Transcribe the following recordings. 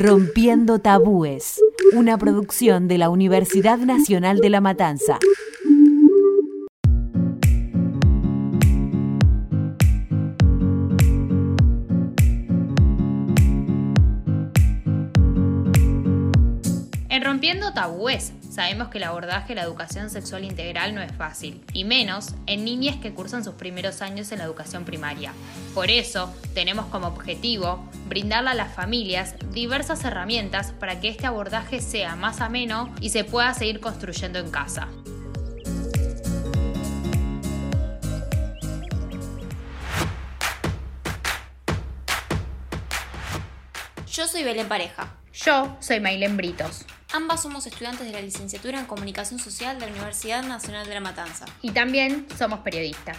Rompiendo Tabúes, una producción de la Universidad Nacional de La Matanza. En Rompiendo Tabúes sabemos que el abordaje de la educación sexual integral no es fácil, y menos en niñas que cursan sus primeros años en la educación primaria. Por eso, tenemos como objetivo brindarle a las familias diversas herramientas para que este abordaje sea más ameno y se pueda seguir construyendo en casa. Yo soy Belén Pareja. Yo soy Mailen Britos. Ambas somos estudiantes de la licenciatura en Comunicación Social de la Universidad Nacional de La Matanza. Y también somos periodistas.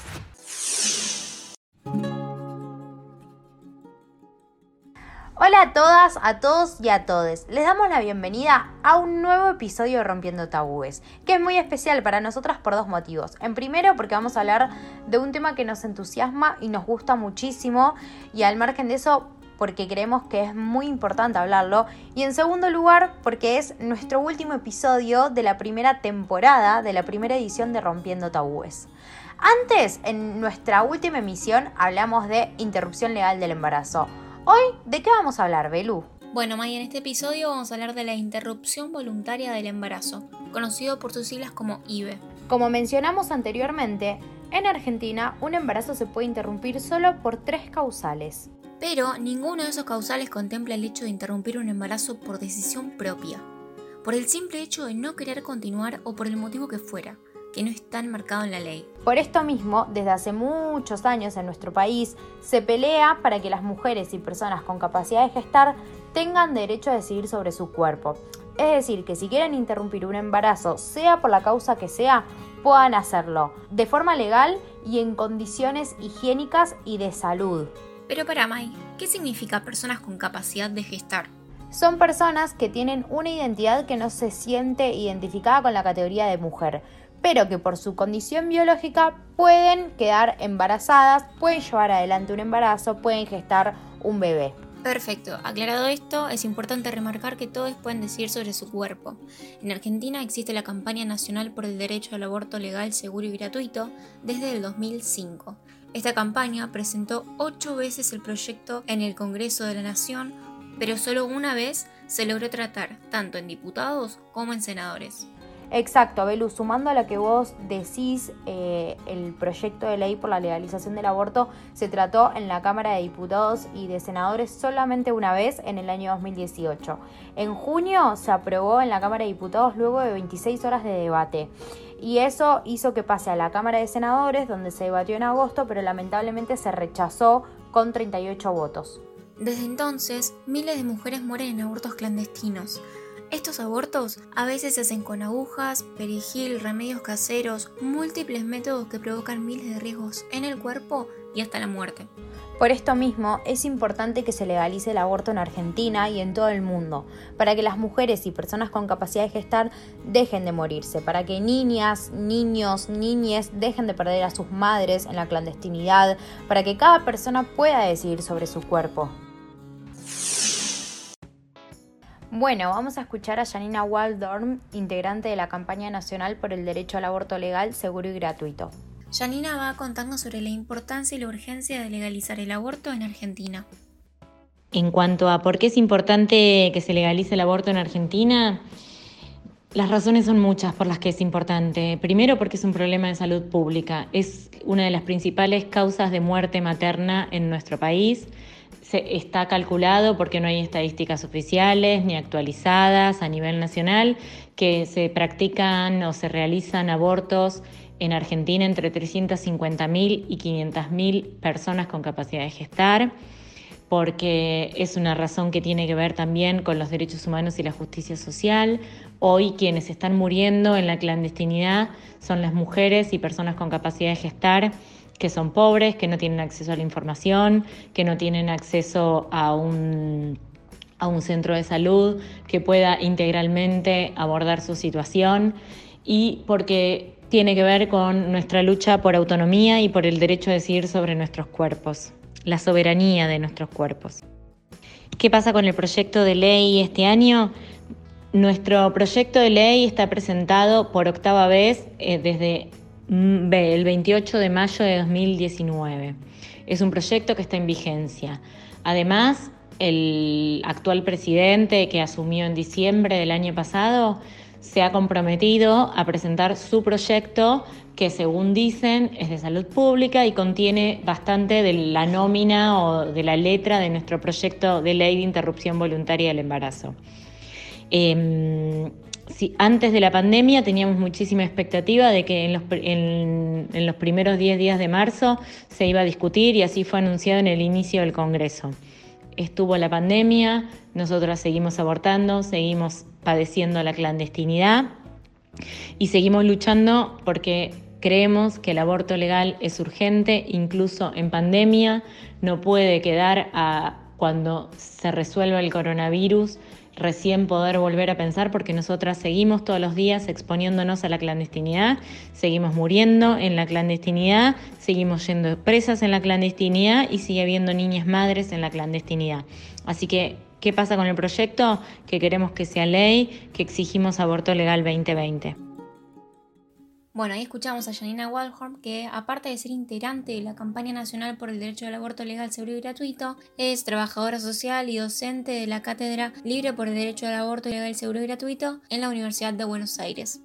Hola a todas, a todos y a todes. Les damos la bienvenida a un nuevo episodio de Rompiendo Tabúes, que es muy especial para nosotras por dos motivos. En primero, porque vamos a hablar de un tema que nos entusiasma y nos gusta muchísimo, y al margen de eso, porque creemos que es muy importante hablarlo. Y en segundo lugar, porque es nuestro último episodio de la primera temporada, de la primera edición de Rompiendo Tabúes. Antes, en nuestra última emisión, hablamos de interrupción legal del embarazo. Hoy, ¿de qué vamos a hablar, Belú? Bueno, May, en este episodio vamos a hablar de la interrupción voluntaria del embarazo, conocido por sus siglas como IVE. Como mencionamos anteriormente, en Argentina un embarazo se puede interrumpir solo por tres causales. Pero ninguno de esos causales contempla el hecho de interrumpir un embarazo por decisión propia, por el simple hecho de no querer continuar o por el motivo que fuera, que no está enmarcado en la ley. Por esto mismo, desde hace muchos años en nuestro país se pelea para que las mujeres y personas con capacidad de gestar tengan derecho a decidir sobre su cuerpo. Es decir, que si quieren interrumpir un embarazo, sea por la causa que sea, puedan hacerlo de forma legal y en condiciones higiénicas y de salud. Pero para May, ¿qué significa personas con capacidad de gestar? Son personas que tienen una identidad que no se siente identificada con la categoría de mujer, pero que por su condición biológica pueden quedar embarazadas, pueden llevar adelante un embarazo, pueden gestar un bebé. Perfecto, aclarado esto, es importante remarcar que todos pueden decir sobre su cuerpo. En Argentina existe la campaña nacional por el derecho al aborto legal, seguro y gratuito desde el 2005. Esta campaña presentó ocho veces el proyecto en el Congreso de la Nación, pero solo una vez se logró tratar, tanto en diputados como en senadores. Exacto, Belu, sumando a lo que vos decís, eh, el proyecto de ley por la legalización del aborto se trató en la Cámara de Diputados y de Senadores solamente una vez en el año 2018. En junio se aprobó en la Cámara de Diputados luego de 26 horas de debate. Y eso hizo que pase a la Cámara de Senadores, donde se debatió en agosto, pero lamentablemente se rechazó con 38 votos. Desde entonces, miles de mujeres mueren en abortos clandestinos. Estos abortos a veces se hacen con agujas, perejil, remedios caseros, múltiples métodos que provocan miles de riesgos en el cuerpo y hasta la muerte. Por esto mismo es importante que se legalice el aborto en Argentina y en todo el mundo, para que las mujeres y personas con capacidad de gestar dejen de morirse, para que niñas, niños, niñes dejen de perder a sus madres en la clandestinidad, para que cada persona pueda decidir sobre su cuerpo. Bueno, vamos a escuchar a Janina Waldorm, integrante de la campaña nacional por el derecho al aborto legal, seguro y gratuito. Janina va a contarnos sobre la importancia y la urgencia de legalizar el aborto en Argentina. En cuanto a por qué es importante que se legalice el aborto en Argentina, las razones son muchas por las que es importante. Primero porque es un problema de salud pública. Es una de las principales causas de muerte materna en nuestro país. Se está calculado porque no hay estadísticas oficiales ni actualizadas a nivel nacional que se practican o se realizan abortos en Argentina entre 350.000 y 500.000 personas con capacidad de gestar, porque es una razón que tiene que ver también con los derechos humanos y la justicia social. Hoy quienes están muriendo en la clandestinidad son las mujeres y personas con capacidad de gestar que son pobres, que no tienen acceso a la información, que no tienen acceso a un, a un centro de salud que pueda integralmente abordar su situación y porque tiene que ver con nuestra lucha por autonomía y por el derecho a decidir sobre nuestros cuerpos, la soberanía de nuestros cuerpos. ¿Qué pasa con el proyecto de ley este año? Nuestro proyecto de ley está presentado por octava vez eh, desde mm, el 28 de mayo de 2019. Es un proyecto que está en vigencia. Además, el actual presidente que asumió en diciembre del año pasado se ha comprometido a presentar su proyecto que según dicen es de salud pública y contiene bastante de la nómina o de la letra de nuestro proyecto de ley de interrupción voluntaria del embarazo. Em, antes de la pandemia teníamos muchísima expectativa de que en los, en los primeros 10 días de marzo se iba a discutir y así fue anunciado en el inicio del Congreso. Estuvo la pandemia, nosotros seguimos abortando, seguimos padeciendo la clandestinidad y seguimos luchando porque creemos que el aborto legal es urgente, incluso en pandemia, no puede quedar a cuando se resuelva el coronavirus recién poder volver a pensar porque nosotras seguimos todos los días exponiéndonos a la clandestinidad, seguimos muriendo en la clandestinidad, seguimos yendo presas en la clandestinidad y sigue habiendo niñas madres en la clandestinidad. Así que, ¿qué pasa con el proyecto? Que queremos que sea ley, que exigimos aborto legal 2020. Bueno, ahí escuchamos a Janina Waldhorn, que aparte de ser integrante de la campaña nacional por el derecho al aborto legal, seguro y gratuito, es trabajadora social y docente de la Cátedra Libre por el Derecho al Aborto Legal, Seguro y Gratuito en la Universidad de Buenos Aires.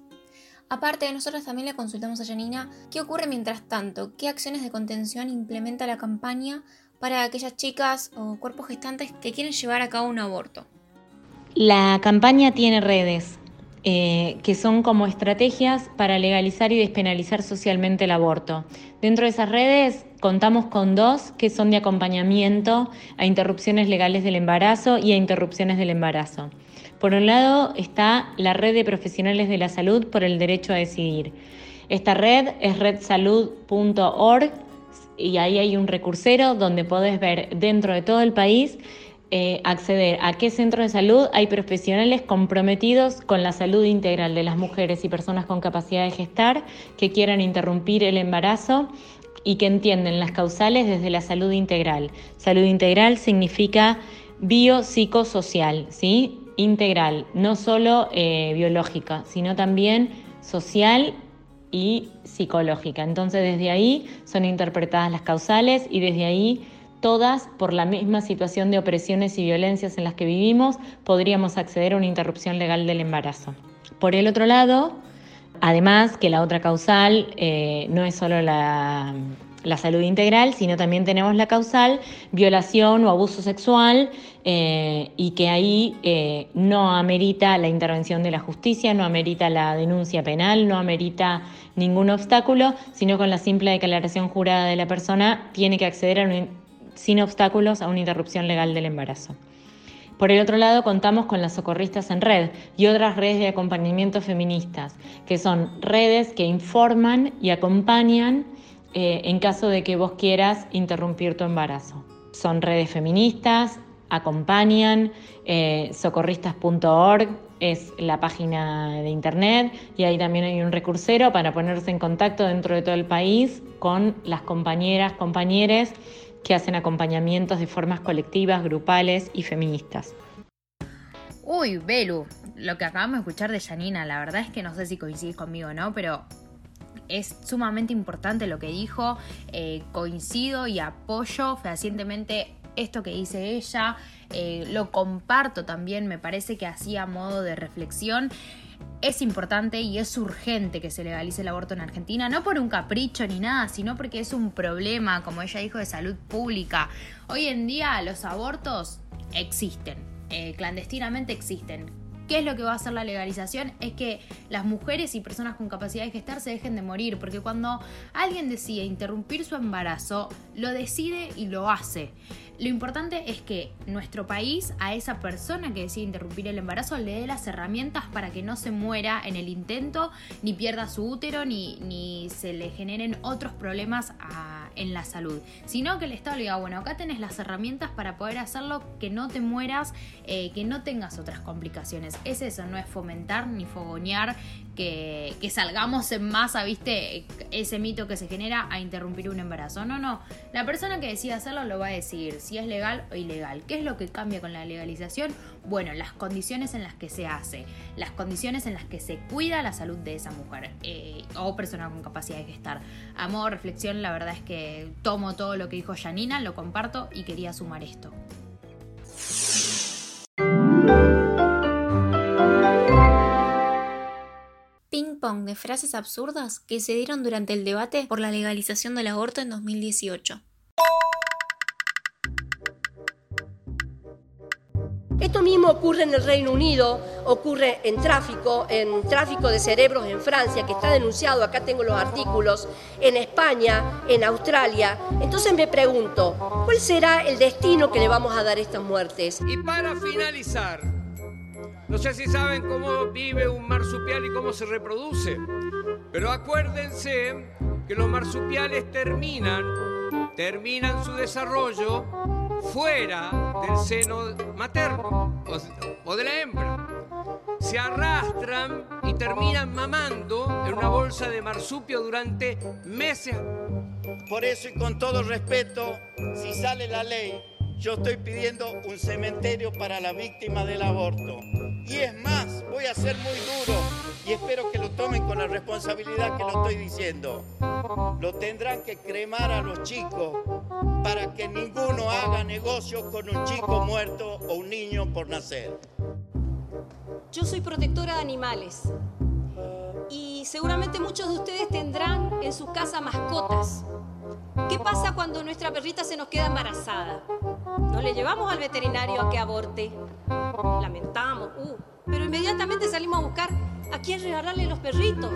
Aparte, nosotros también le consultamos a Janina qué ocurre mientras tanto, qué acciones de contención implementa la campaña para aquellas chicas o cuerpos gestantes que quieren llevar a cabo un aborto. La campaña tiene redes, eh, que son como estrategias para legalizar y despenalizar socialmente el aborto. Dentro de esas redes contamos con dos que son de acompañamiento a interrupciones legales del embarazo y a interrupciones del embarazo. Por un lado está la red de profesionales de la salud por el derecho a decidir. Esta red es redsalud.org y ahí hay un recursero donde podés ver dentro de todo el país eh, acceder a qué centro de salud hay profesionales comprometidos con la salud integral de las mujeres y personas con capacidad de gestar que quieran interrumpir el embarazo y que entienden las causales desde la salud integral. Salud integral significa biopsicosocial, ¿sí? Integral, no solo eh, biológica, sino también social y psicológica. Entonces desde ahí son interpretadas las causales y desde ahí todas, por la misma situación de opresiones y violencias en las que vivimos, podríamos acceder a una interrupción legal del embarazo. Por el otro lado, además que la otra causal eh, no es solo la, salud integral, sino también tenemos la causal violación o abuso sexual eh, y que ahí eh, no amerita la intervención de la justicia, no amerita la denuncia penal, no amerita ningún obstáculo, sino con la simple declaración jurada de la persona tiene que acceder a una sin obstáculos a una interrupción legal del embarazo. Por el otro lado, contamos con las socorristas en red y otras redes de acompañamiento feministas, que son redes que informan y acompañan eh, en caso de que vos quieras interrumpir tu embarazo. Son redes feministas, acompañan, eh, socorristas.org es la página de internet y ahí también hay un recursero para ponerse en contacto dentro de todo el país con las compañeras, compañeros que hacen acompañamientos de formas colectivas, grupales y feministas. Uy, Belu, lo que acabamos de escuchar de Janina, la verdad es que no sé si coincidís conmigo o no, pero es sumamente importante lo que dijo, eh, coincido y apoyo fehacientemente esto que dice ella, eh, lo comparto también, me parece que así a modo de reflexión es importante y es urgente que se legalice el aborto en Argentina, no por un capricho ni nada, sino porque es un problema, como ella dijo, de salud pública. Hoy en día los abortos existen, eh, clandestinamente existen. ¿Qué es lo que va a hacer la legalización? Es que las mujeres y personas con capacidad de gestar se dejen de morir, porque cuando alguien decide interrumpir su embarazo, lo decide y lo hace. Lo importante es que nuestro país a esa persona que decide interrumpir el embarazo le dé las herramientas para que no se muera en el intento, ni pierda su útero, ni, ni se le generen otros problemas en la salud. Sino que el Estado le diga, bueno, acá tenés las herramientas para poder hacerlo, que no te mueras, eh, que no tengas otras complicaciones. Es eso, no es fomentar ni fogonear que, salgamos en masa, ¿viste? Ese mito que se genera a interrumpir un embarazo. No, no. La persona que decide hacerlo lo va a decidir si es legal o ilegal. ¿Qué es lo que cambia con la legalización? Bueno, las condiciones en las que se hace, las condiciones en las que se cuida la salud de esa mujer eh, o persona con capacidad de gestar. A modo de reflexión, la verdad es que tomo todo lo que dijo Janina, lo comparto y quería sumar esto. De frases absurdas que se dieron durante el debate por la legalización del aborto en 2018. Esto mismo ocurre en el Reino Unido, ocurre en tráfico, en tráfico de cerebros en Francia, que está denunciado, acá tengo los artículos, en España, en Australia. Entonces me pregunto, ¿cuál será el destino que le vamos a dar a estas muertes? Y para finalizar, no sé si saben cómo vive un marsupial y cómo se reproduce, pero acuérdense que los marsupiales terminan, terminan su desarrollo fuera del seno materno o de la hembra. Se arrastran y terminan mamando en una bolsa de marsupio durante meses. Por eso y con todo respeto, si sale la ley, yo estoy pidiendo un cementerio para la víctima del aborto. Y es más, voy a ser muy duro y espero que lo tomen con la responsabilidad que lo estoy diciendo. Lo tendrán que cremar a los chicos para que ninguno haga negocio con un chico muerto o un niño por nacer. Yo soy protectora de animales y seguramente muchos de ustedes tendrán en su casa mascotas. ¿Qué pasa cuando nuestra perrita se nos queda embarazada? No le llevamos al veterinario a que aborte. Lamentamos, uh, pero inmediatamente salimos a buscar a quién regalarle los perritos.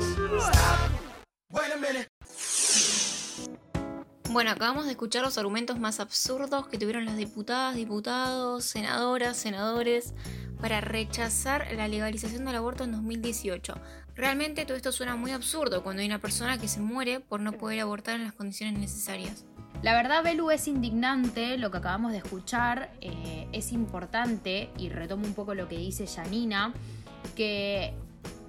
Bueno, acabamos de escuchar los argumentos más absurdos que tuvieron las diputadas, diputados, senadoras, senadores para rechazar la legalización del aborto en 2018. Realmente todo esto suena muy absurdo cuando hay una persona que se muere por no poder abortar en las condiciones necesarias. La verdad, Belu, es indignante lo que acabamos de escuchar, eh, es importante, y retomo un poco lo que dice Janina, que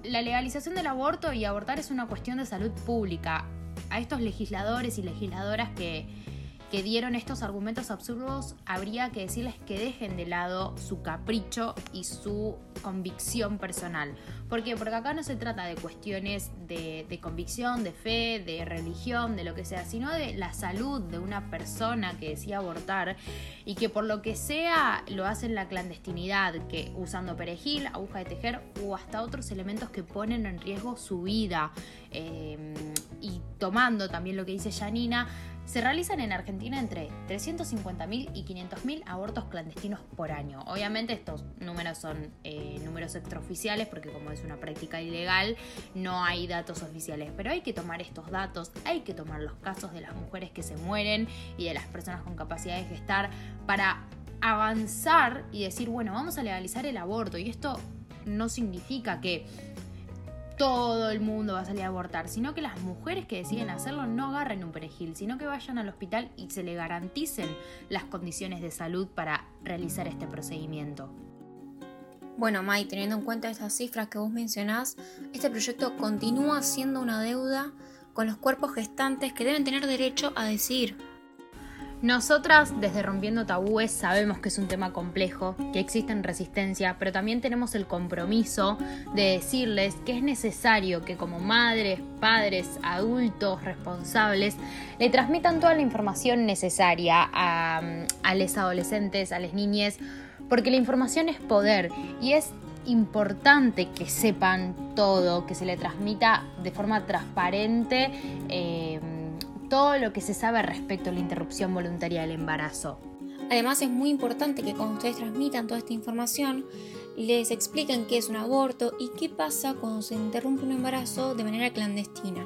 la legalización del aborto y abortar es una cuestión de salud pública. A estos legisladores y legisladoras que, que dieron estos argumentos absurdos, habría que decirles que dejen de lado su capricho y su convicción personal. ¿Por qué? Porque acá no se trata de cuestiones de, convicción, de fe, de religión, de lo que sea, sino de la salud de una persona que decía abortar y que por lo que sea lo hace en la clandestinidad, que usando perejil, aguja de tejer o hasta otros elementos que ponen en riesgo su vida. Eh, y tomando también lo que dice Janina, se realizan en Argentina entre 350.000 y 500.000 abortos clandestinos por año. Obviamente estos números son eh, números extraoficiales porque como es una práctica ilegal no hay datos oficiales, pero hay que tomar estos datos, hay que tomar los casos de las mujeres que se mueren y de las personas con capacidad de gestar para avanzar y decir, bueno, vamos a legalizar el aborto y esto no significa que todo el mundo va a salir a abortar, sino que las mujeres que deciden hacerlo no agarren un perejil, sino que vayan al hospital y se le garanticen las condiciones de salud para realizar este procedimiento. Bueno, Mai, teniendo en cuenta esas cifras que vos mencionás, este proyecto continúa siendo una deuda con los cuerpos gestantes que deben tener derecho a decidir. Nosotras, desde Rompiendo Tabúes, sabemos que es un tema complejo, que existen resistencia, pero también tenemos el compromiso de decirles que es necesario que como madres, padres, adultos, responsables, le transmitan toda la información necesaria a, a los adolescentes, a las niñas, porque la información es poder y es importante que sepan todo, que se le transmita de forma transparente. Eh, todo lo que se sabe respecto a la interrupción voluntaria del embarazo. Además es muy importante que cuando ustedes transmitan toda esta información, les expliquen qué es un aborto y qué pasa cuando se interrumpe un embarazo de manera clandestina.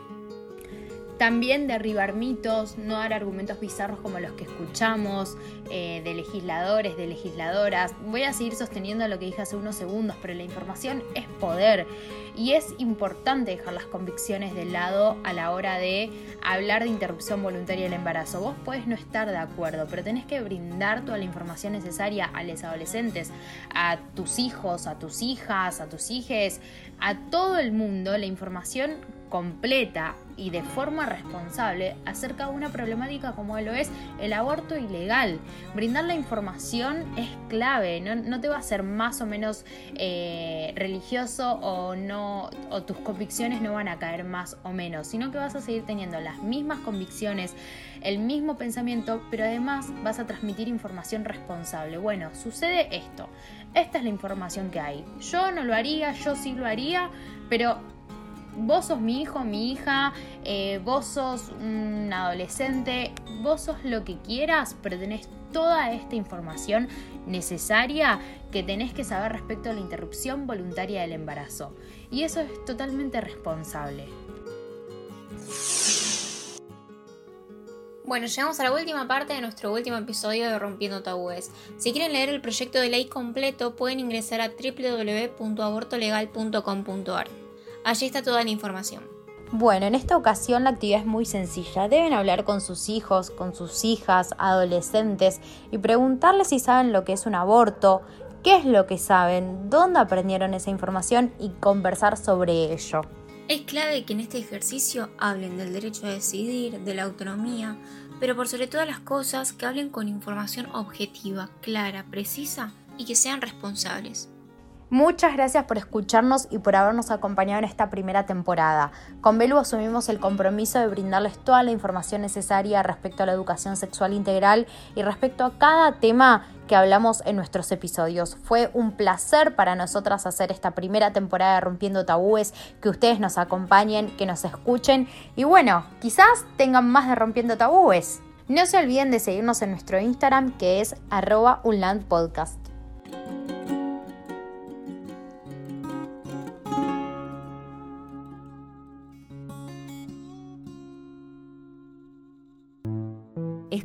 También derribar mitos, no dar argumentos bizarros como los que escuchamos eh, de legisladores, de legisladoras. Voy a seguir sosteniendo lo que dije hace unos segundos, pero la información es poder y es importante dejar las convicciones de lado a la hora de hablar de interrupción voluntaria del embarazo. Vos puedes no estar de acuerdo, pero tenés que brindar toda la información necesaria a los adolescentes, a tus hijos, a tus hijas, a tus hijes, a todo el mundo la información completa y de forma responsable acerca de una problemática como lo es el aborto ilegal. Brindar la información es clave, no, te va a hacer más o menos eh, religioso o, no, o tus convicciones no van a caer más o menos, sino que vas a seguir teniendo las mismas convicciones, el mismo pensamiento, pero además vas a transmitir información responsable. Bueno, sucede esto, esta es la información que hay. Yo no lo haría, yo sí lo haría, pero vos sos mi hijo, mi hija, eh, vos sos un adolescente, vos sos lo que quieras, pero tenés toda esta información necesaria que tenés que saber respecto a la interrupción voluntaria del embarazo. Y eso es totalmente responsable. Bueno, llegamos a la última parte de nuestro último episodio de Rompiendo Tabúes. Si quieren leer el proyecto de ley completo, pueden ingresar a www.abortolegal.com.ar. Allí está toda la información. Bueno, en esta ocasión la actividad es muy sencilla. Deben hablar con sus hijos, con sus hijas, adolescentes y preguntarles si saben lo que es un aborto, qué es lo que saben, dónde aprendieron esa información y conversar sobre ello. Es clave que en este ejercicio hablen del derecho a decidir, de la autonomía, pero por sobre todas las cosas que hablen con información objetiva, clara, precisa y que sean responsables. Muchas gracias por escucharnos y por habernos acompañado en esta primera temporada. Con Belu asumimos el compromiso de brindarles toda la información necesaria respecto a la educación sexual integral y respecto a cada tema que hablamos en nuestros episodios. Fue un placer para nosotras hacer esta primera temporada de Rompiendo Tabúes, que ustedes nos acompañen, que nos escuchen y bueno, quizás tengan más de Rompiendo Tabúes. No se olviden de seguirnos en nuestro Instagram que es arroba.